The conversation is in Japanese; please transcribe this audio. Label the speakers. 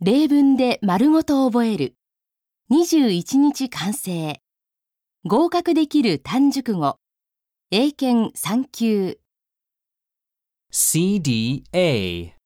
Speaker 1: 例文で丸ごと覚える。21日完成。合格できる単熟語。英検3級。
Speaker 2: CDA